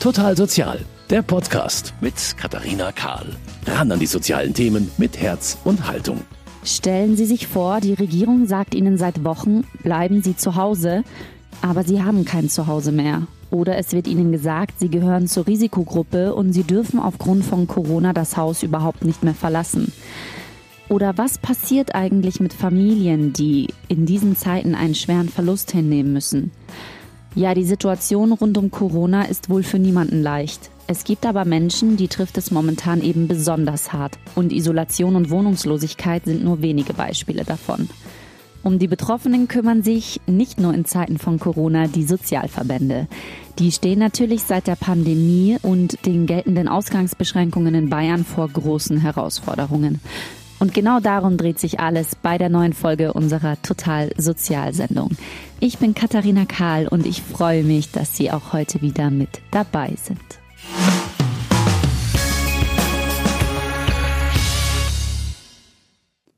Total Sozial, der Podcast mit Katharina Kahl. Ran an die sozialen Themen mit Herz und Haltung. Stellen Sie sich vor, die Regierung sagt Ihnen seit Wochen, bleiben Sie zu Hause, aber Sie haben kein Zuhause mehr. Oder es wird Ihnen gesagt, Sie gehören zur Risikogruppe und Sie dürfen aufgrund von Corona das Haus überhaupt nicht mehr verlassen. Oder was passiert eigentlich mit Familien, die in diesen Zeiten einen schweren Verlust hinnehmen müssen? Ja, die Situation rund um Corona ist wohl für niemanden leicht. Es gibt aber Menschen, die trifft es momentan eben besonders hart. Und Isolation und Wohnungslosigkeit sind nur wenige Beispiele davon. Um die Betroffenen kümmern sich nicht nur in Zeiten von Corona die Sozialverbände. Die stehen natürlich seit der Pandemie und den geltenden Ausgangsbeschränkungen in Bayern vor großen Herausforderungen. Und genau darum dreht sich alles bei der neuen Folge unserer Total Sozialsendung. Ich bin Katharina Kahl und ich freue mich, dass Sie auch heute wieder mit dabei sind.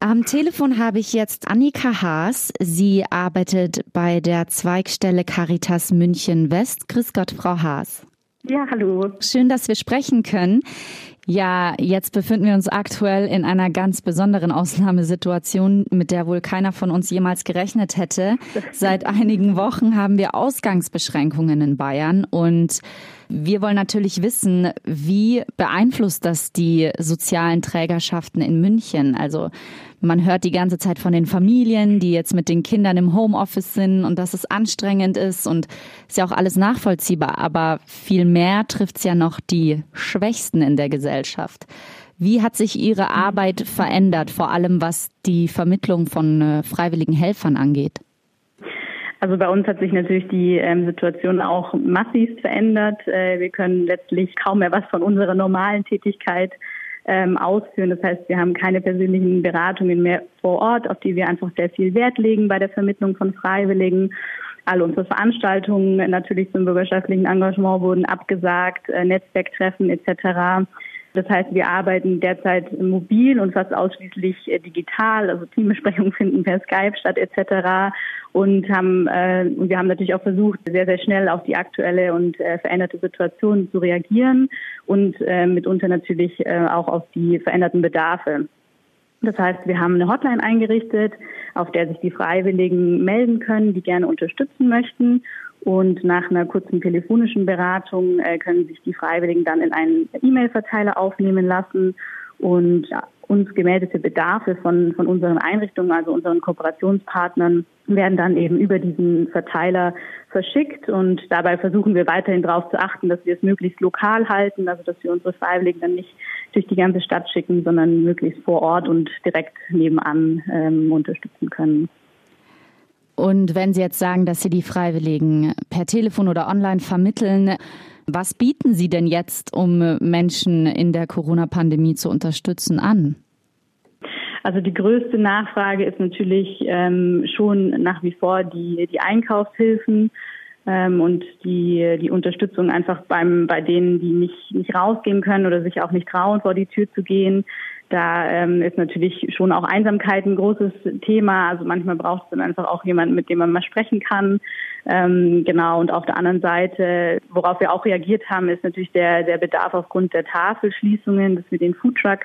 Am Telefon habe ich jetzt Annika Haas. Sie arbeitet bei der Zweigstelle Caritas München West. Grüß Gott, Frau Haas. Ja, hallo. Schön, dass wir sprechen können. Ja, jetzt befinden wir uns aktuell in einer ganz besonderen Ausnahmesituation, mit der wohl keiner von uns jemals gerechnet hätte. Seit einigen Wochen haben wir Ausgangsbeschränkungen in Bayern und wir wollen natürlich wissen, wie beeinflusst das die sozialen Trägerschaften in München? Also man hört die ganze Zeit von den Familien, die jetzt mit den Kindern im Homeoffice sind und dass es anstrengend ist und ist ja auch alles nachvollziehbar. Aber viel mehr trifft es ja noch die Schwächsten in der Gesellschaft. Wie hat sich Ihre Arbeit verändert, vor allem was die Vermittlung von äh, freiwilligen Helfern angeht? Also bei uns hat sich natürlich die ähm, Situation auch massiv verändert. Äh, wir können letztlich kaum mehr was von unserer normalen Tätigkeit ähm, ausführen. Das heißt, wir haben keine persönlichen Beratungen mehr vor Ort, auf die wir einfach sehr viel Wert legen bei der Vermittlung von Freiwilligen. Alle unsere Veranstaltungen natürlich zum bürgerschaftlichen Engagement wurden abgesagt, äh, Netzwerktreffen etc. Das heißt, wir arbeiten derzeit mobil und fast ausschließlich äh, digital. Also Teambesprechungen finden per Skype statt etc. Und haben äh, und wir haben natürlich auch versucht, sehr sehr schnell auf die aktuelle und äh, veränderte Situation zu reagieren und äh, mitunter natürlich äh, auch auf die veränderten Bedarfe. Das heißt, wir haben eine Hotline eingerichtet, auf der sich die Freiwilligen melden können, die gerne unterstützen möchten. Und nach einer kurzen telefonischen Beratung äh, können sich die Freiwilligen dann in einen E-Mail-Verteiler aufnehmen lassen und uns gemeldete Bedarfe von, von unseren Einrichtungen, also unseren Kooperationspartnern, werden dann eben über diesen Verteiler verschickt. Und dabei versuchen wir weiterhin darauf zu achten, dass wir es möglichst lokal halten, also dass wir unsere Freiwilligen dann nicht durch die ganze Stadt schicken, sondern möglichst vor Ort und direkt nebenan ähm, unterstützen können. Und wenn Sie jetzt sagen, dass Sie die Freiwilligen per Telefon oder online vermitteln, was bieten Sie denn jetzt, um Menschen in der Corona-Pandemie zu unterstützen, an? Also die größte Nachfrage ist natürlich ähm, schon nach wie vor die, die Einkaufshilfen ähm, und die, die Unterstützung einfach beim, bei denen, die nicht, nicht rausgehen können oder sich auch nicht trauen, vor die Tür zu gehen. Da ähm, ist natürlich schon auch Einsamkeit ein großes Thema. Also manchmal braucht es dann einfach auch jemanden, mit dem man mal sprechen kann. Ähm, genau. Und auf der anderen Seite, worauf wir auch reagiert haben, ist natürlich der, der Bedarf aufgrund der Tafelschließungen, dass wir den Foodtruck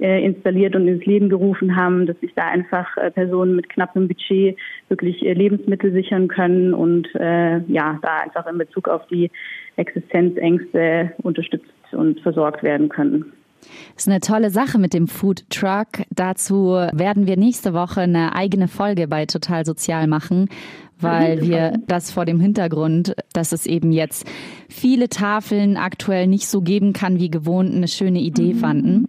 äh, installiert und ins Leben gerufen haben, dass sich da einfach äh, Personen mit knappem Budget wirklich äh, Lebensmittel sichern können und äh, ja, da einfach in Bezug auf die Existenzängste unterstützt und versorgt werden können. Das ist eine tolle Sache mit dem Food Truck. Dazu werden wir nächste Woche eine eigene Folge bei Total Sozial machen, weil wir das vor dem Hintergrund, dass es eben jetzt viele Tafeln aktuell nicht so geben kann wie gewohnt, eine schöne Idee mhm. fanden.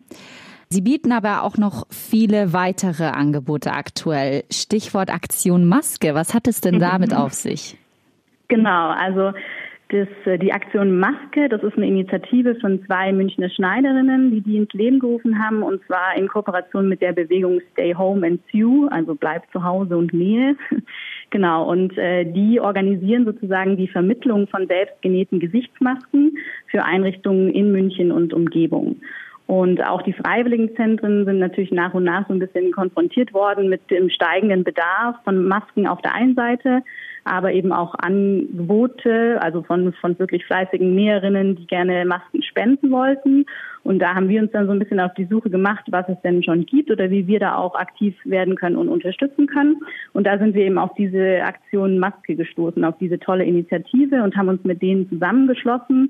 Sie bieten aber auch noch viele weitere Angebote aktuell. Stichwort Aktion Maske. Was hat es denn damit auf sich? Genau, also das, äh, die Aktion Maske, das ist eine Initiative von zwei Münchner Schneiderinnen, die die ins Leben gerufen haben, und zwar in Kooperation mit der Bewegung Stay Home and Sue, also bleib zu Hause und Nähe. genau, und äh, die organisieren sozusagen die Vermittlung von selbstgenähten Gesichtsmasken für Einrichtungen in München und Umgebung. Und auch die Freiwilligenzentren sind natürlich nach und nach so ein bisschen konfrontiert worden mit dem steigenden Bedarf von Masken auf der einen Seite, aber eben auch Angebote, also von, von wirklich fleißigen Näherinnen, die gerne Masken spenden wollten. Und da haben wir uns dann so ein bisschen auf die Suche gemacht, was es denn schon gibt oder wie wir da auch aktiv werden können und unterstützen können. Und da sind wir eben auf diese Aktion Maske gestoßen, auf diese tolle Initiative und haben uns mit denen zusammengeschlossen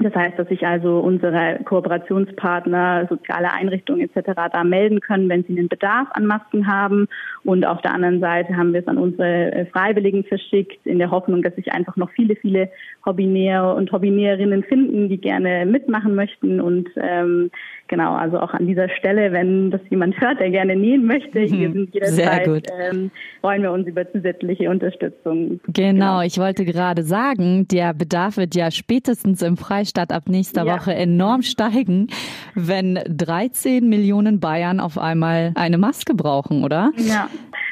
das heißt, dass sich also unsere Kooperationspartner, soziale Einrichtungen etc. da melden können, wenn sie einen Bedarf an Masken haben. Und auf der anderen Seite haben wir es an unsere äh, Freiwilligen verschickt, in der Hoffnung, dass sich einfach noch viele, viele Hobbynäher und Hobbynäherinnen finden, die gerne mitmachen möchten. Und ähm, genau, also auch an dieser Stelle, wenn das jemand hört, der gerne nähen möchte, mhm, wir sind jederzeit, ähm, freuen wir uns über zusätzliche Unterstützung. Genau, genau, ich wollte gerade sagen, der Bedarf wird ja spätestens im Freistaat ab nächster ja. Woche enorm steigen, wenn 13 Millionen Bayern auf einmal eine Maske brauchen, oder? Ja.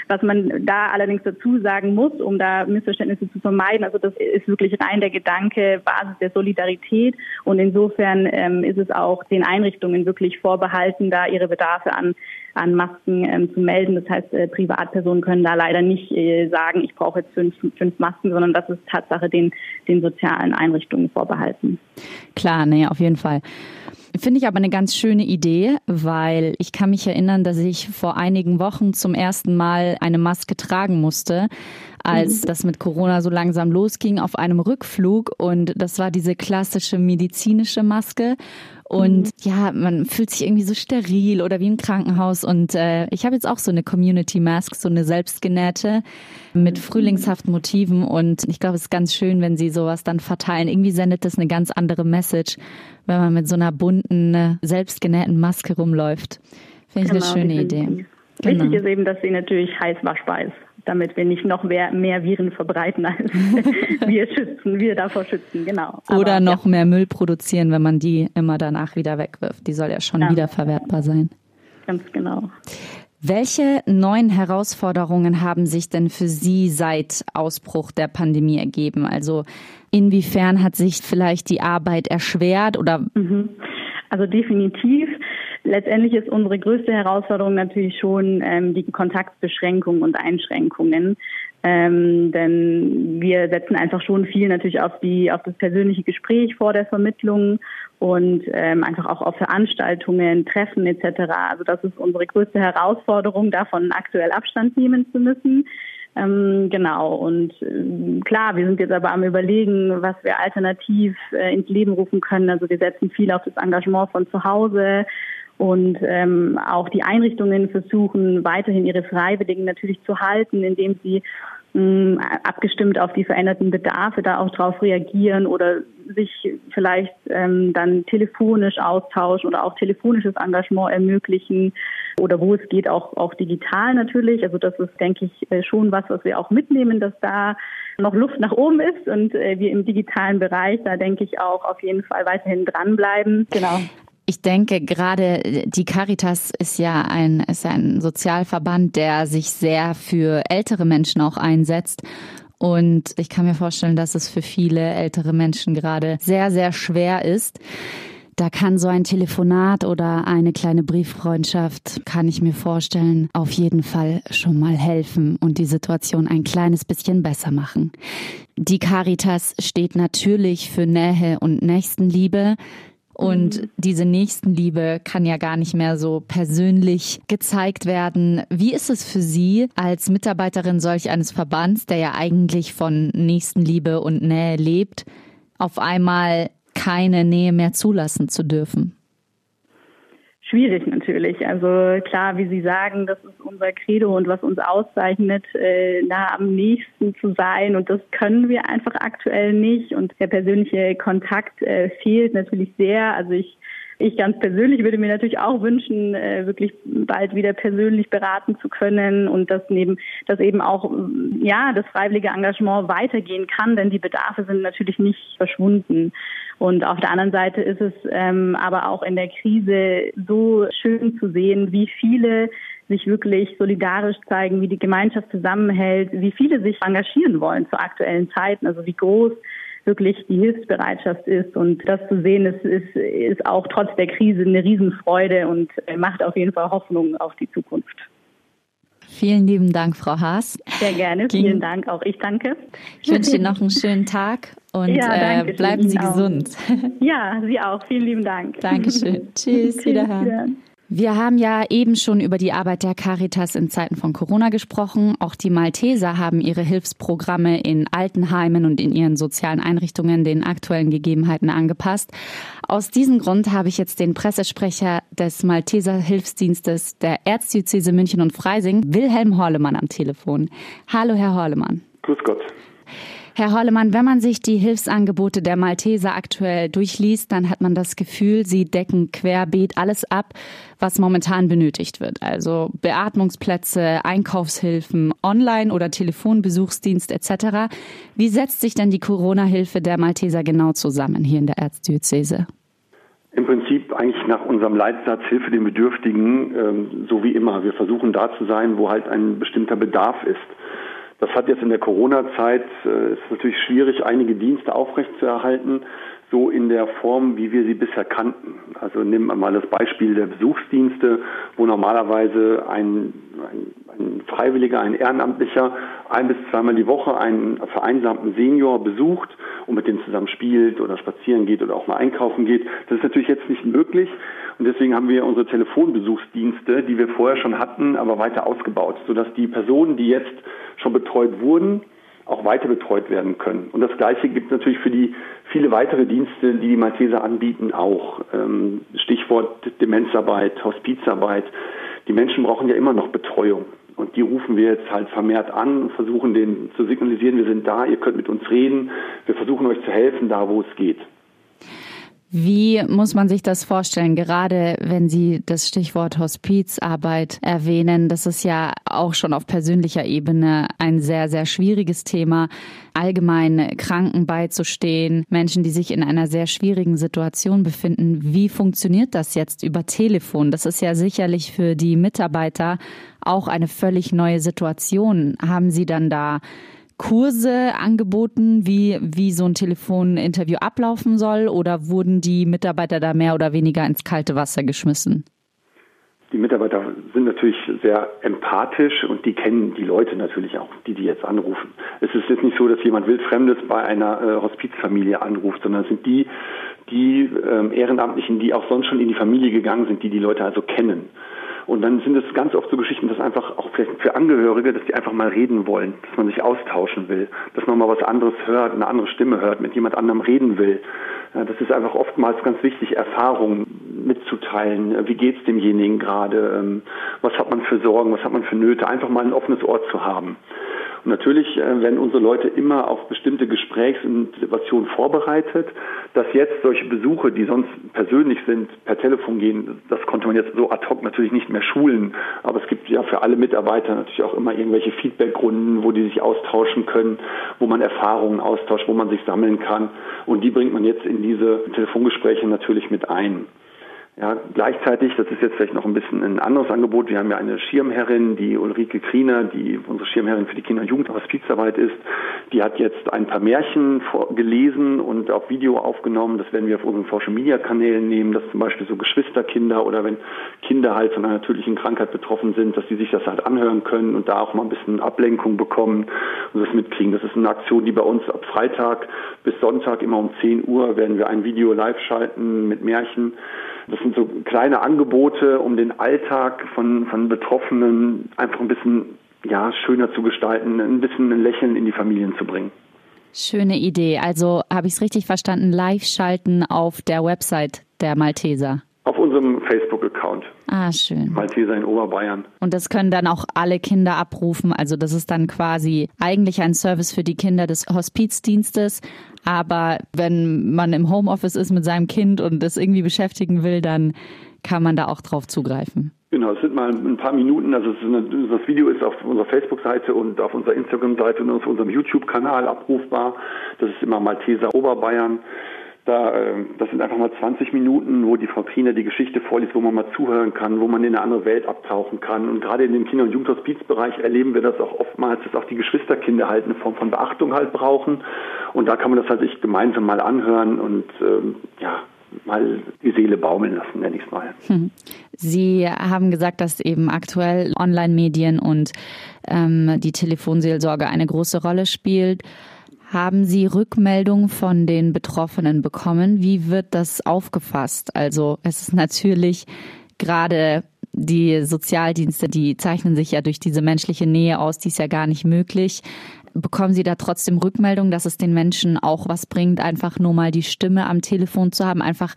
Was man da allerdings dazu sagen muss, um da Missverständnisse zu vermeiden, also das ist wirklich rein der Gedanke, Basis der Solidarität. Und insofern ähm, ist es auch den Einrichtungen wirklich vorbehalten, da ihre Bedarfe an an Masken ähm, zu melden. Das heißt, äh, Privatpersonen können da leider nicht äh, sagen, ich brauche jetzt fünf, fünf Masken, sondern das ist Tatsache den, den sozialen Einrichtungen vorbehalten. Klar, nee, auf jeden Fall. Finde ich aber eine ganz schöne Idee, weil ich kann mich erinnern, dass ich vor einigen Wochen zum ersten Mal eine Maske tragen musste, als mhm. das mit Corona so langsam losging auf einem Rückflug. Und das war diese klassische medizinische Maske. Und mhm. ja, man fühlt sich irgendwie so steril oder wie im Krankenhaus. Und äh, ich habe jetzt auch so eine Community Mask, so eine selbstgenähte mit mhm. frühlingshaften Motiven. Und ich glaube, es ist ganz schön, wenn sie sowas dann verteilen. Irgendwie sendet das eine ganz andere Message, wenn man mit so einer bunten, äh, selbstgenähten Maske rumläuft. Finde ich genau, eine schöne Idee. Wichtig genau. ist eben, dass sie natürlich heiß waschbar ist damit wir nicht noch mehr, mehr Viren verbreiten, als wir schützen, wir davor schützen, genau. Aber, Oder noch ja. mehr Müll produzieren, wenn man die immer danach wieder wegwirft. Die soll ja schon ja. wiederverwertbar sein. Ganz genau. Welche neuen Herausforderungen haben sich denn für Sie seit Ausbruch der Pandemie ergeben? Also inwiefern hat sich vielleicht die Arbeit erschwert oder? Mhm. Also definitiv. Letztendlich ist unsere größte Herausforderung natürlich schon ähm, die Kontaktbeschränkungen und Einschränkungen. Ähm, denn wir setzen einfach schon viel natürlich auf die auf das persönliche Gespräch vor der Vermittlung und ähm, einfach auch auf Veranstaltungen, Treffen etc. Also das ist unsere größte Herausforderung, davon aktuell Abstand nehmen zu müssen. Ähm, genau, und äh, klar, wir sind jetzt aber am Überlegen, was wir alternativ äh, ins Leben rufen können. Also wir setzen viel auf das Engagement von zu Hause, und ähm, auch die Einrichtungen versuchen weiterhin ihre Freiwilligen natürlich zu halten, indem sie abgestimmt auf die veränderten Bedarfe da auch darauf reagieren oder sich vielleicht ähm, dann telefonisch austauschen oder auch telefonisches Engagement ermöglichen oder wo es geht auch auch digital natürlich. Also das ist, denke ich, äh, schon was, was wir auch mitnehmen, dass da noch Luft nach oben ist und äh, wir im digitalen Bereich da denke ich auch auf jeden Fall weiterhin dranbleiben. Genau. Ich denke, gerade die Caritas ist ja ein, ist ein Sozialverband, der sich sehr für ältere Menschen auch einsetzt. Und ich kann mir vorstellen, dass es für viele ältere Menschen gerade sehr, sehr schwer ist. Da kann so ein Telefonat oder eine kleine Brieffreundschaft, kann ich mir vorstellen, auf jeden Fall schon mal helfen und die Situation ein kleines bisschen besser machen. Die Caritas steht natürlich für Nähe und Nächstenliebe. Und mhm. diese Nächstenliebe kann ja gar nicht mehr so persönlich gezeigt werden. Wie ist es für Sie als Mitarbeiterin solch eines Verbands, der ja eigentlich von Nächstenliebe und Nähe lebt, auf einmal keine Nähe mehr zulassen zu dürfen? Schwierig natürlich. Also klar, wie Sie sagen, das ist unser Credo und was uns auszeichnet, äh, nah am nächsten zu sein. Und das können wir einfach aktuell nicht. Und der persönliche Kontakt äh, fehlt natürlich sehr. Also ich ich ganz persönlich würde mir natürlich auch wünschen, äh, wirklich bald wieder persönlich beraten zu können und dass neben, dass eben auch, ja, das freiwillige Engagement weitergehen kann, denn die Bedarfe sind natürlich nicht verschwunden. Und auf der anderen Seite ist es ähm, aber auch in der Krise so schön zu sehen, wie viele sich wirklich solidarisch zeigen, wie die Gemeinschaft zusammenhält, wie viele sich engagieren wollen zu aktuellen Zeiten, also wie groß wirklich die Hilfsbereitschaft ist. Und das zu sehen, ist, ist, ist auch trotz der Krise eine Riesenfreude und macht auf jeden Fall Hoffnung auf die Zukunft. Vielen lieben Dank, Frau Haas. Sehr gerne. Ging. Vielen Dank. Auch ich danke. Ich wünsche Ihnen noch einen schönen Tag und ja, äh, bleiben Sie gesund. Ja, Sie auch. Vielen lieben Dank. Dankeschön. Tschüss. Wiederhören. Wir haben ja eben schon über die Arbeit der Caritas in Zeiten von Corona gesprochen. Auch die Malteser haben ihre Hilfsprogramme in Altenheimen und in ihren sozialen Einrichtungen den aktuellen Gegebenheiten angepasst. Aus diesem Grund habe ich jetzt den Pressesprecher des Malteser Hilfsdienstes der Erzdiözese München und Freising, Wilhelm Horlemann, am Telefon. Hallo, Herr Horlemann. Grüß Gott. Herr Hollemann, wenn man sich die Hilfsangebote der Malteser aktuell durchliest, dann hat man das Gefühl, sie decken querbeet alles ab, was momentan benötigt wird. Also Beatmungsplätze, Einkaufshilfen, Online- oder Telefonbesuchsdienst etc. Wie setzt sich denn die Corona-Hilfe der Malteser genau zusammen hier in der Erzdiözese? Im Prinzip eigentlich nach unserem Leitsatz Hilfe den Bedürftigen, ähm, so wie immer. Wir versuchen da zu sein, wo halt ein bestimmter Bedarf ist. Das hat jetzt in der Corona-Zeit, äh, ist natürlich schwierig, einige Dienste aufrechtzuerhalten, so in der Form, wie wir sie bisher kannten. Also nehmen wir mal das Beispiel der Besuchsdienste, wo normalerweise ein, ein, ein Freiwilliger, ein Ehrenamtlicher ein bis zweimal die Woche einen vereinsamten Senior besucht und mit dem zusammen spielt oder spazieren geht oder auch mal einkaufen geht. Das ist natürlich jetzt nicht möglich. Und deswegen haben wir unsere Telefonbesuchsdienste, die wir vorher schon hatten, aber weiter ausgebaut, sodass die Personen, die jetzt schon betreut wurden, auch weiter betreut werden können. Und das Gleiche gibt es natürlich für die viele weitere Dienste, die die Malteser anbieten, auch. Ähm, Stichwort Demenzarbeit, Hospizarbeit. Die Menschen brauchen ja immer noch Betreuung. Und die rufen wir jetzt halt vermehrt an und versuchen denen zu signalisieren, wir sind da, ihr könnt mit uns reden, wir versuchen euch zu helfen, da wo es geht. Wie muss man sich das vorstellen, gerade wenn Sie das Stichwort Hospizarbeit erwähnen? Das ist ja auch schon auf persönlicher Ebene ein sehr, sehr schwieriges Thema, allgemein Kranken beizustehen, Menschen, die sich in einer sehr schwierigen Situation befinden. Wie funktioniert das jetzt über Telefon? Das ist ja sicherlich für die Mitarbeiter auch eine völlig neue Situation. Haben Sie dann da Kurse angeboten, wie, wie so ein Telefoninterview ablaufen soll oder wurden die Mitarbeiter da mehr oder weniger ins kalte Wasser geschmissen? Die Mitarbeiter sind natürlich sehr empathisch und die kennen die Leute natürlich auch, die die jetzt anrufen. Es ist jetzt nicht so, dass jemand wildfremdes bei einer äh, Hospizfamilie anruft, sondern es sind die, die ähm, Ehrenamtlichen, die auch sonst schon in die Familie gegangen sind, die die Leute also kennen. Und dann sind es ganz oft so Geschichten, dass einfach auch vielleicht für Angehörige, dass die einfach mal reden wollen, dass man sich austauschen will, dass man mal was anderes hört, eine andere Stimme hört, mit jemand anderem reden will. Das ist einfach oftmals ganz wichtig, Erfahrungen mitzuteilen. Wie geht's demjenigen gerade? Ähm, was hat man für Sorgen? Was hat man für Nöte? Einfach mal ein offenes Ohr zu haben. Natürlich äh, werden unsere Leute immer auf bestimmte Gesprächs- und Situationen vorbereitet. Dass jetzt solche Besuche, die sonst persönlich sind, per Telefon gehen, das konnte man jetzt so ad hoc natürlich nicht mehr schulen. Aber es gibt ja für alle Mitarbeiter natürlich auch immer irgendwelche Feedbackrunden, wo die sich austauschen können, wo man Erfahrungen austauscht, wo man sich sammeln kann. Und die bringt man jetzt in diese Telefongespräche natürlich mit ein. Ja, gleichzeitig, das ist jetzt vielleicht noch ein bisschen ein anderes Angebot. Wir haben ja eine Schirmherrin, die Ulrike Kriener, die unsere Schirmherrin für die Kinder- und Jugendhospizarbeit ist. Die hat jetzt ein paar Märchen gelesen und auf Video aufgenommen. Das werden wir auf unseren Social Media Kanälen nehmen, dass zum Beispiel so Geschwisterkinder oder wenn Kinder halt von einer natürlichen Krankheit betroffen sind, dass die sich das halt anhören können und da auch mal ein bisschen Ablenkung bekommen und das mitkriegen. Das ist eine Aktion, die bei uns ab Freitag bis Sonntag immer um 10 Uhr werden wir ein Video live schalten mit Märchen das sind so kleine Angebote, um den Alltag von, von Betroffenen einfach ein bisschen ja, schöner zu gestalten, ein bisschen ein Lächeln in die Familien zu bringen. Schöne Idee. Also habe ich es richtig verstanden, live schalten auf der Website der Malteser. Auf unserem Facebook-Account. Ah, schön. Malteser in Oberbayern. Und das können dann auch alle Kinder abrufen. Also das ist dann quasi eigentlich ein Service für die Kinder des Hospizdienstes. Aber wenn man im Homeoffice ist mit seinem Kind und das irgendwie beschäftigen will, dann kann man da auch drauf zugreifen. Genau, es sind mal ein paar Minuten. Also das Video ist auf unserer Facebook-Seite und auf unserer Instagram-Seite und auf unserem YouTube-Kanal abrufbar. Das ist immer Malteser Oberbayern. Da, ähm, das sind einfach mal 20 Minuten, wo die Frau Triner die Geschichte vorliest, wo man mal zuhören kann, wo man in eine andere Welt abtauchen kann. Und gerade in dem Kinder- und Jugendhospizbereich erleben wir das auch oftmals, dass auch die Geschwisterkinder halt eine Form von Beachtung halt brauchen. Und da kann man das halt sich gemeinsam mal anhören und ähm, ja, mal die Seele baumeln lassen, nenne ich es mal. Hm. Sie haben gesagt, dass eben aktuell Online-Medien und ähm, die Telefonseelsorge eine große Rolle spielt. Haben Sie Rückmeldungen von den Betroffenen bekommen? Wie wird das aufgefasst? Also es ist natürlich gerade die Sozialdienste, die zeichnen sich ja durch diese menschliche Nähe aus, die ist ja gar nicht möglich. Bekommen Sie da trotzdem Rückmeldung, dass es den Menschen auch was bringt, einfach nur mal die Stimme am Telefon zu haben, einfach,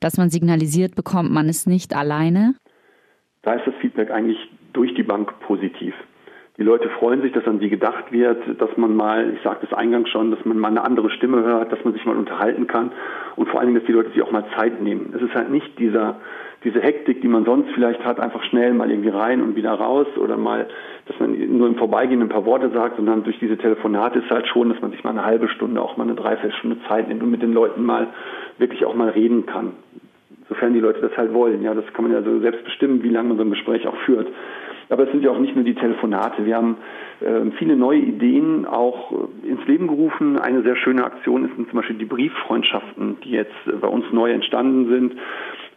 dass man signalisiert bekommt, man ist nicht alleine? Da ist das Feedback eigentlich durch die Bank positiv. Die Leute freuen sich, dass an sie gedacht wird, dass man mal, ich sagte es eingangs schon, dass man mal eine andere Stimme hört, dass man sich mal unterhalten kann und vor allen Dingen, dass die Leute sich auch mal Zeit nehmen. Es ist halt nicht dieser, diese Hektik, die man sonst vielleicht hat, einfach schnell mal irgendwie rein und wieder raus oder mal, dass man nur im Vorbeigehen ein paar Worte sagt, sondern durch diese Telefonate ist halt schon, dass man sich mal eine halbe Stunde, auch mal eine Dreiviertelstunde Zeit nimmt und mit den Leuten mal wirklich auch mal reden kann. Sofern die Leute das halt wollen. Ja, das kann man ja so selbst bestimmen, wie lange man so ein Gespräch auch führt. Aber es sind ja auch nicht nur die Telefonate. Wir haben äh, viele neue Ideen auch äh, ins Leben gerufen. Eine sehr schöne Aktion ist zum Beispiel die Brieffreundschaften, die jetzt äh, bei uns neu entstanden sind,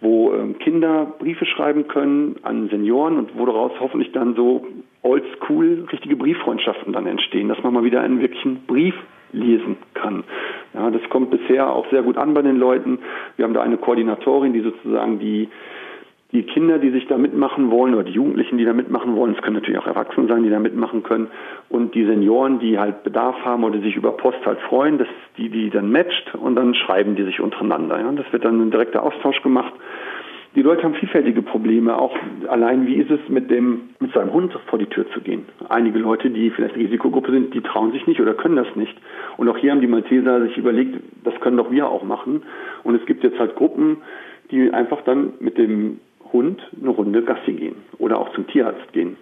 wo ähm, Kinder Briefe schreiben können an Senioren und wo daraus hoffentlich dann so oldschool richtige Brieffreundschaften dann entstehen, dass man mal wieder einen wirklichen Brief lesen kann. Ja, das kommt bisher auch sehr gut an bei den Leuten. Wir haben da eine Koordinatorin, die sozusagen die die Kinder, die sich da mitmachen wollen oder die Jugendlichen, die da mitmachen wollen, es können natürlich auch Erwachsene sein, die da mitmachen können und die Senioren, die halt Bedarf haben oder sich über Post halt freuen, dass die die dann matcht und dann schreiben die sich untereinander. Ja. Das wird dann ein direkter Austausch gemacht. Die Leute haben vielfältige Probleme, auch allein wie ist es mit dem mit seinem Hund vor die Tür zu gehen. Einige Leute, die vielleicht Risikogruppe sind, die trauen sich nicht oder können das nicht. Und auch hier haben die Malteser sich überlegt, das können doch wir auch machen. Und es gibt jetzt halt Gruppen, die einfach dann mit dem Hund eine Runde Gassi gehen oder auch zum Tierarzt gehen.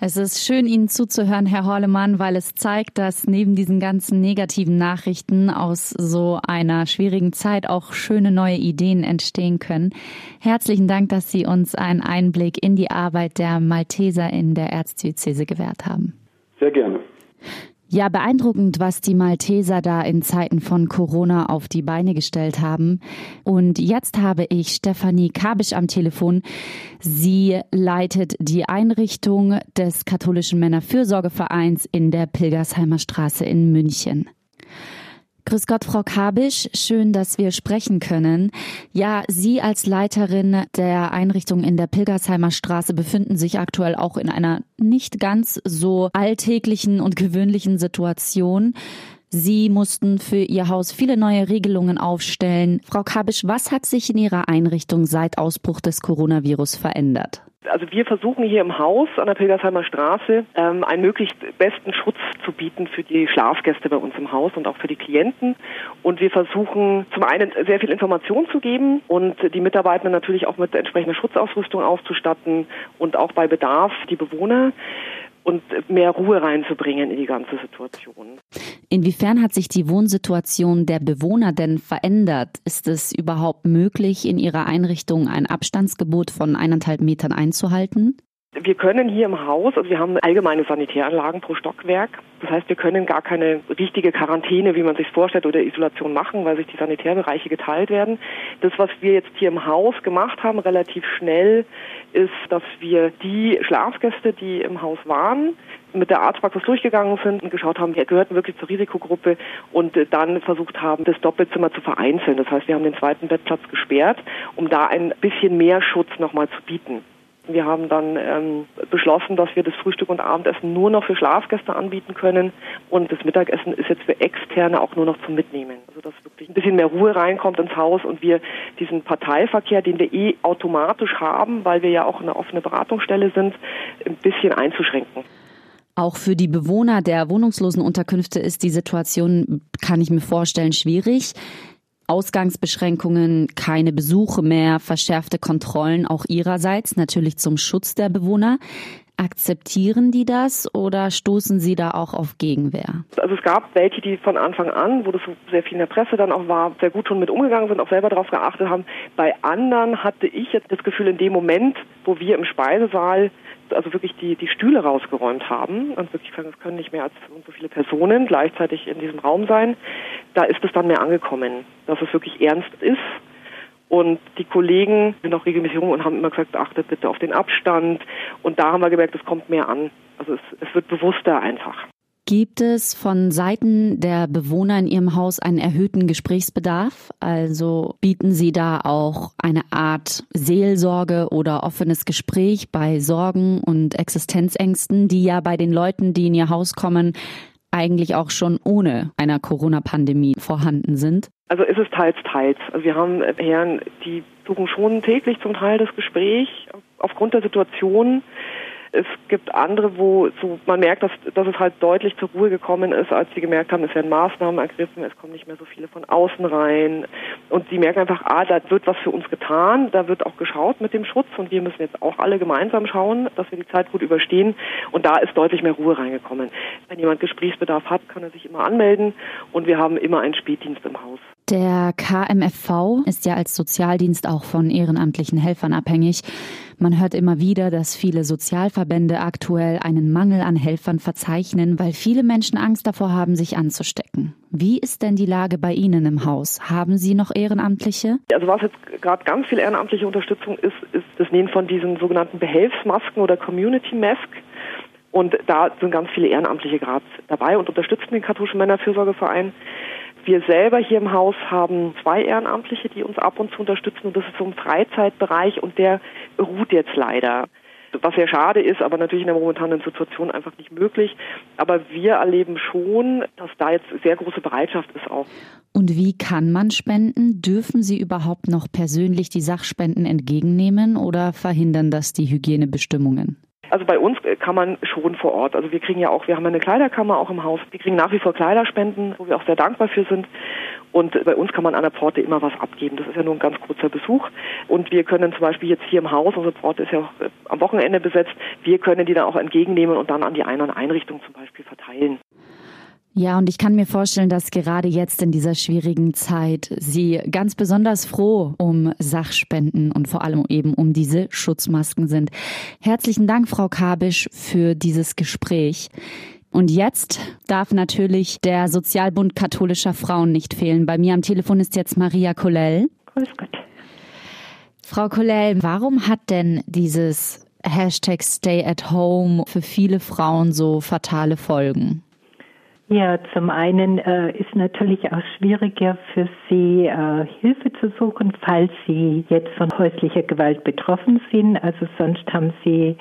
Es ist schön, Ihnen zuzuhören, Herr Horlemann, weil es zeigt, dass neben diesen ganzen negativen Nachrichten aus so einer schwierigen Zeit auch schöne neue Ideen entstehen können. Herzlichen Dank, dass Sie uns einen Einblick in die Arbeit der Malteser in der Erzdiözese gewährt haben. Sehr gerne. Ja, beeindruckend, was die Malteser da in Zeiten von Corona auf die Beine gestellt haben. Und jetzt habe ich Stefanie Kabisch am Telefon. Sie leitet die Einrichtung des katholischen Männerfürsorgevereins in der Pilgersheimer Straße in München. Grüß Gott, Frau Kabisch. Schön, dass wir sprechen können. Ja, Sie als Leiterin der Einrichtung in der Pilgersheimer Straße befinden sich aktuell auch in einer nicht ganz so alltäglichen und gewöhnlichen Situation. Sie mussten für Ihr Haus viele neue Regelungen aufstellen. Frau Kabisch, was hat sich in Ihrer Einrichtung seit Ausbruch des Coronavirus verändert? Also wir versuchen hier im Haus an der Pilgersheimer Straße ähm, einen möglichst besten Schutz zu bieten für die Schlafgäste bei uns im Haus und auch für die Klienten. Und wir versuchen zum einen sehr viel Information zu geben und die Mitarbeiter natürlich auch mit entsprechender Schutzausrüstung auszustatten und auch bei Bedarf die Bewohner und mehr Ruhe reinzubringen in die ganze Situation. Inwiefern hat sich die Wohnsituation der Bewohner denn verändert? Ist es überhaupt möglich, in Ihrer Einrichtung ein Abstandsgebot von eineinhalb Metern einzuhalten? Wir können hier im Haus, also wir haben allgemeine Sanitäranlagen pro Stockwerk. Das heißt, wir können gar keine richtige Quarantäne, wie man sich vorstellt, oder Isolation machen, weil sich die Sanitärbereiche geteilt werden. Das, was wir jetzt hier im Haus gemacht haben, relativ schnell, ist, dass wir die Schlafgäste, die im Haus waren, mit der Arztpraxis durchgegangen sind und geschaut haben, wer gehörten wirklich zur Risikogruppe und dann versucht haben, das Doppelzimmer zu vereinzeln. Das heißt, wir haben den zweiten Bettplatz gesperrt, um da ein bisschen mehr Schutz nochmal zu bieten. Wir haben dann ähm, beschlossen, dass wir das Frühstück und Abendessen nur noch für Schlafgäste anbieten können und das Mittagessen ist jetzt für Externe auch nur noch zum Mitnehmen. Also dass wirklich ein bisschen mehr Ruhe reinkommt ins Haus und wir diesen Parteiverkehr, den wir eh automatisch haben, weil wir ja auch eine offene Beratungsstelle sind, ein bisschen einzuschränken. Auch für die Bewohner der wohnungslosen Unterkünfte ist die Situation, kann ich mir vorstellen, schwierig. Ausgangsbeschränkungen, keine Besuche mehr, verschärfte Kontrollen auch ihrerseits, natürlich zum Schutz der Bewohner. Akzeptieren die das oder stoßen sie da auch auf Gegenwehr? Also es gab welche, die von Anfang an, wo das sehr viel in der Presse dann auch war, sehr gut schon mit umgegangen sind, auch selber darauf geachtet haben. Bei anderen hatte ich jetzt das Gefühl, in dem Moment, wo wir im Speisesaal also wirklich die, die Stühle rausgeräumt haben und wirklich sagen, es können nicht mehr als so viele Personen gleichzeitig in diesem Raum sein, da ist es dann mehr angekommen, dass es wirklich ernst ist und die Kollegen sind auch regelmäßig rum und haben immer gesagt, achtet bitte auf den Abstand. Und da haben wir gemerkt, es kommt mehr an. Also es, es wird bewusster einfach. Gibt es von Seiten der Bewohner in Ihrem Haus einen erhöhten Gesprächsbedarf? Also bieten Sie da auch eine Art Seelsorge oder offenes Gespräch bei Sorgen und Existenzängsten, die ja bei den Leuten, die in Ihr Haus kommen, eigentlich auch schon ohne einer Corona-Pandemie vorhanden sind? Also ist es teils, teils. Also wir haben Herren, die suchen schon täglich zum Teil das Gespräch aufgrund der Situation. Es gibt andere, wo so man merkt, dass, dass es halt deutlich zur Ruhe gekommen ist, als sie gemerkt haben, es werden Maßnahmen ergriffen, es kommen nicht mehr so viele von außen rein. Und sie merken einfach, ah, da wird was für uns getan, da wird auch geschaut mit dem Schutz und wir müssen jetzt auch alle gemeinsam schauen, dass wir die Zeit gut überstehen. Und da ist deutlich mehr Ruhe reingekommen. Wenn jemand Gesprächsbedarf hat, kann er sich immer anmelden und wir haben immer einen Spätdienst im Haus. Der KMFV ist ja als Sozialdienst auch von ehrenamtlichen Helfern abhängig. Man hört immer wieder, dass viele Sozialverbände aktuell einen Mangel an Helfern verzeichnen, weil viele Menschen Angst davor haben, sich anzustecken. Wie ist denn die Lage bei Ihnen im Haus? Haben Sie noch Ehrenamtliche? Also was jetzt gerade ganz viel ehrenamtliche Unterstützung ist, ist das Nähen von diesen sogenannten Behelfsmasken oder Community Mask. Und da sind ganz viele Ehrenamtliche gerade dabei und unterstützen den katholischen Männerfürsorgeverein. Wir selber hier im Haus haben zwei Ehrenamtliche, die uns ab und zu unterstützen und das ist so ein Freizeitbereich und der ruht jetzt leider. Was sehr schade ist, aber natürlich in der momentanen Situation einfach nicht möglich. Aber wir erleben schon, dass da jetzt sehr große Bereitschaft ist auch. Und wie kann man spenden? Dürfen Sie überhaupt noch persönlich die Sachspenden entgegennehmen oder verhindern das die Hygienebestimmungen? Also bei uns kann man schon vor Ort. Also wir kriegen ja auch, wir haben eine Kleiderkammer auch im Haus. Wir kriegen nach wie vor Kleiderspenden, wo wir auch sehr dankbar für sind. Und bei uns kann man an der Pforte immer was abgeben. Das ist ja nur ein ganz kurzer Besuch. Und wir können zum Beispiel jetzt hier im Haus, unsere Pforte ist ja auch äh, am Wochenende besetzt, wir können die dann auch entgegennehmen und dann an die einen Einrichtung zum Beispiel verteilen. Ja, und ich kann mir vorstellen, dass gerade jetzt in dieser schwierigen Zeit Sie ganz besonders froh um Sachspenden und vor allem eben um diese Schutzmasken sind. Herzlichen Dank, Frau Kabisch, für dieses Gespräch. Und jetzt darf natürlich der Sozialbund katholischer Frauen nicht fehlen. Bei mir am Telefon ist jetzt Maria Kollel. Grüß Gott. Frau Kollel, warum hat denn dieses Hashtag Stay at Home für viele Frauen so fatale Folgen? Ja, zum einen äh, ist natürlich auch schwieriger für Sie äh, Hilfe zu suchen, falls Sie jetzt von häuslicher Gewalt betroffen sind. Also sonst haben Sie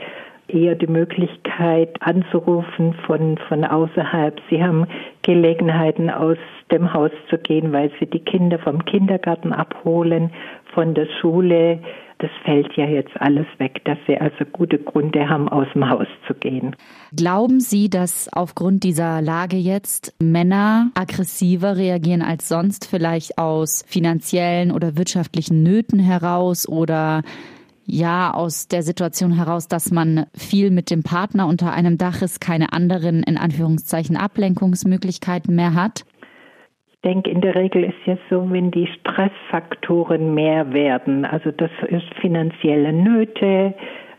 eher die Möglichkeit anzurufen von, von außerhalb. Sie haben Gelegenheiten aus dem Haus zu gehen, weil Sie die Kinder vom Kindergarten abholen, von der Schule das fällt ja jetzt alles weg, dass sie also gute Gründe haben, aus dem Haus zu gehen. Glauben Sie, dass aufgrund dieser Lage jetzt Männer aggressiver reagieren als sonst, vielleicht aus finanziellen oder wirtschaftlichen Nöten heraus oder ja, aus der Situation heraus, dass man viel mit dem Partner unter einem Dach ist, keine anderen, in Anführungszeichen, Ablenkungsmöglichkeiten mehr hat? denke, in der Regel ist ja so, wenn die Stressfaktoren mehr werden, also das ist finanzielle Nöte,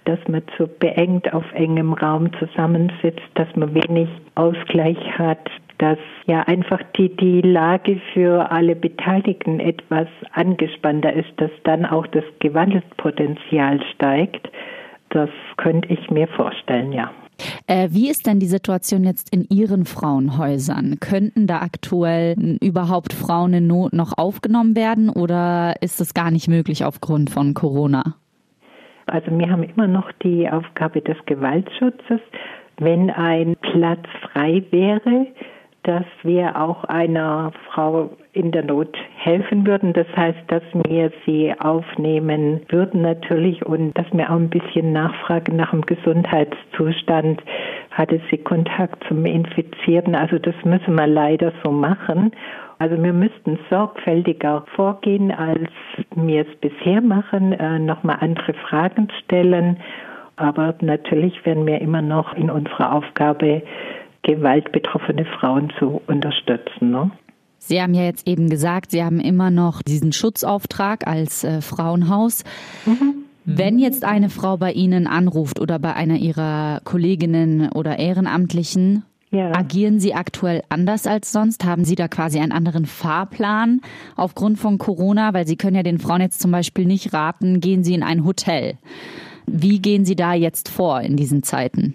dass man zu beengt auf engem Raum zusammensitzt, dass man wenig Ausgleich hat, dass ja einfach die, die Lage für alle Beteiligten etwas angespannter ist, dass dann auch das Gewaltpotenzial steigt. Das könnte ich mir vorstellen, ja. Äh, wie ist denn die Situation jetzt in Ihren Frauenhäusern? Könnten da aktuell überhaupt Frauen in Not noch aufgenommen werden oder ist das gar nicht möglich aufgrund von Corona? Also wir haben immer noch die Aufgabe des Gewaltschutzes. Wenn ein Platz frei wäre, dass wir auch einer Frau in der Not helfen würden. Das heißt, dass wir sie aufnehmen würden natürlich und dass wir auch ein bisschen nachfragen nach dem Gesundheitszustand. Hatte sie Kontakt zum Infizierten? Also das müssen wir leider so machen. Also wir müssten sorgfältiger vorgehen, als wir es bisher machen, äh, nochmal andere Fragen stellen Aber natürlich werden wir immer noch in unserer Aufgabe, gewaltbetroffene Frauen zu unterstützen. Ne? Sie haben ja jetzt eben gesagt, Sie haben immer noch diesen Schutzauftrag als äh, Frauenhaus. Mhm. Wenn jetzt eine Frau bei Ihnen anruft oder bei einer Ihrer Kolleginnen oder Ehrenamtlichen, ja. agieren Sie aktuell anders als sonst? Haben Sie da quasi einen anderen Fahrplan aufgrund von Corona? Weil Sie können ja den Frauen jetzt zum Beispiel nicht raten, gehen Sie in ein Hotel. Wie gehen Sie da jetzt vor in diesen Zeiten?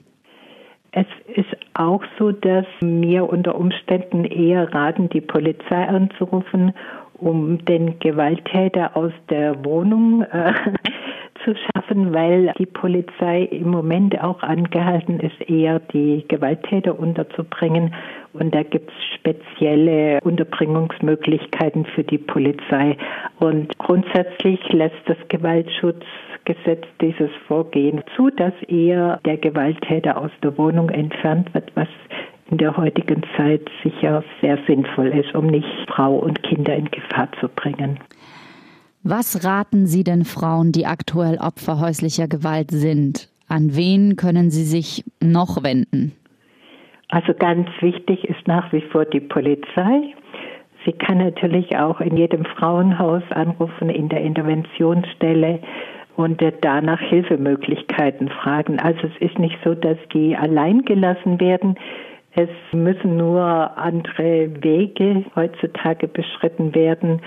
Es ist auch so, dass mir unter Umständen eher raten, die Polizei anzurufen, um den Gewalttäter aus der Wohnung äh, zu schaffen, weil die Polizei im Moment auch angehalten ist, eher die Gewalttäter unterzubringen. Und da gibt es spezielle Unterbringungsmöglichkeiten für die Polizei. Und grundsätzlich lässt das Gewaltschutzgesetz dieses Vorgehen zu, dass eher der Gewalttäter aus der Wohnung entfernt wird, was in der heutigen Zeit sicher sehr sinnvoll ist, um nicht Frau und Kinder in Gefahr zu bringen. Was raten Sie denn Frauen, die aktuell Opfer häuslicher Gewalt sind? An wen können sie sich noch wenden? Also ganz wichtig ist nach wie vor die Polizei. Sie kann natürlich auch in jedem Frauenhaus anrufen, in der Interventionsstelle und da nach Hilfemöglichkeiten fragen. Also es ist nicht so, dass die allein gelassen werden. Es müssen nur andere Wege heutzutage beschritten werden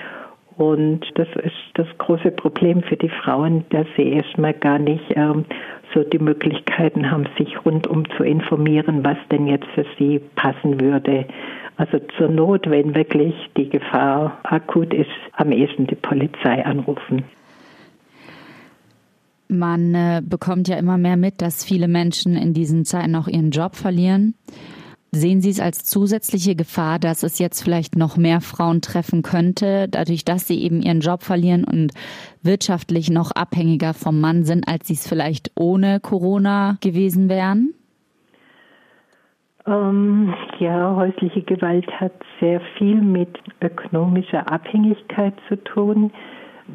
und das ist das große Problem für die Frauen, dass sie erstmal gar nicht ähm, so die Möglichkeiten haben, sich rundum zu informieren, was denn jetzt für sie passen würde. Also zur Not, wenn wirklich die Gefahr akut ist, am ehesten die Polizei anrufen. Man äh, bekommt ja immer mehr mit, dass viele Menschen in diesen Zeiten auch ihren Job verlieren. Sehen Sie es als zusätzliche Gefahr, dass es jetzt vielleicht noch mehr Frauen treffen könnte, dadurch, dass sie eben ihren Job verlieren und wirtschaftlich noch abhängiger vom Mann sind, als sie es vielleicht ohne Corona gewesen wären? Ähm, ja, häusliche Gewalt hat sehr viel mit ökonomischer Abhängigkeit zu tun,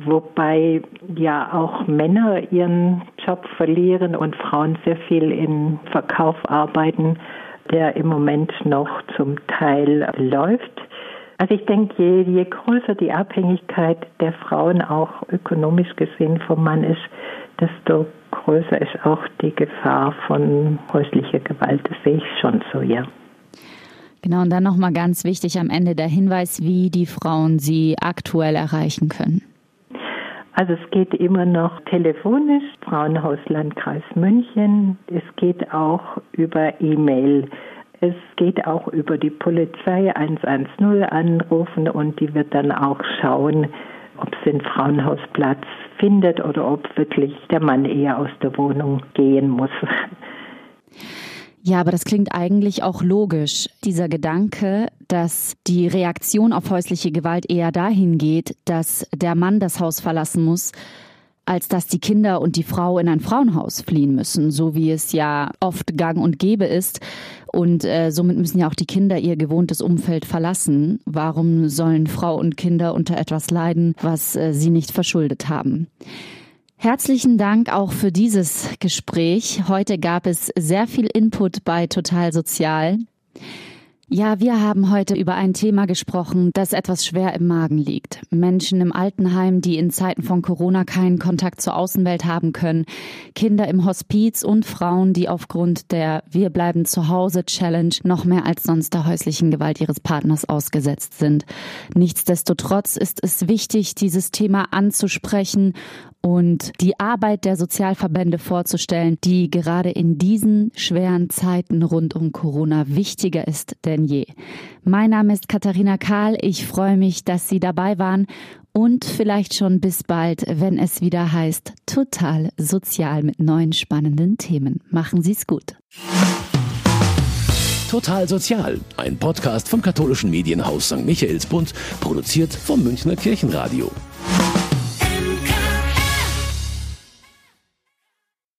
wobei ja auch Männer ihren Job verlieren und Frauen sehr viel im Verkauf arbeiten der im Moment noch zum Teil läuft. Also ich denke, je, je größer die Abhängigkeit der Frauen auch ökonomisch gesehen vom Mann ist, desto größer ist auch die Gefahr von häuslicher Gewalt. Das sehe ich schon so, ja. Genau, und dann nochmal ganz wichtig am Ende der Hinweis, wie die Frauen sie aktuell erreichen können. Also es geht immer noch telefonisch, Frauenhaus Landkreis München. Es geht auch über E-Mail. Es geht auch über die Polizei 110 anrufen und die wird dann auch schauen, ob es den Frauenhaus Platz findet oder ob wirklich der Mann eher aus der Wohnung gehen muss. Ja, aber das klingt eigentlich auch logisch. Dieser Gedanke, dass die Reaktion auf häusliche Gewalt eher dahin geht, dass der Mann das Haus verlassen muss, als dass die Kinder und die Frau in ein Frauenhaus fliehen müssen, so wie es ja oft gang und gäbe ist. Und äh, somit müssen ja auch die Kinder ihr gewohntes Umfeld verlassen. Warum sollen Frau und Kinder unter etwas leiden, was äh, sie nicht verschuldet haben? Herzlichen Dank auch für dieses Gespräch. Heute gab es sehr viel Input bei Total Sozial. Ja, wir haben heute über ein Thema gesprochen, das etwas schwer im Magen liegt. Menschen im Altenheim, die in Zeiten von Corona keinen Kontakt zur Außenwelt haben können, Kinder im Hospiz und Frauen, die aufgrund der Wir bleiben zu Hause Challenge noch mehr als sonst der häuslichen Gewalt ihres Partners ausgesetzt sind. Nichtsdestotrotz ist es wichtig, dieses Thema anzusprechen und die Arbeit der Sozialverbände vorzustellen, die gerade in diesen schweren Zeiten rund um Corona wichtiger ist denn je. Mein Name ist Katharina Kahl. Ich freue mich, dass Sie dabei waren und vielleicht schon bis bald, wenn es wieder heißt Total Sozial mit neuen spannenden Themen. Machen Sie es gut. Total Sozial, ein Podcast vom katholischen Medienhaus St. Michaelsbund, produziert vom Münchner Kirchenradio.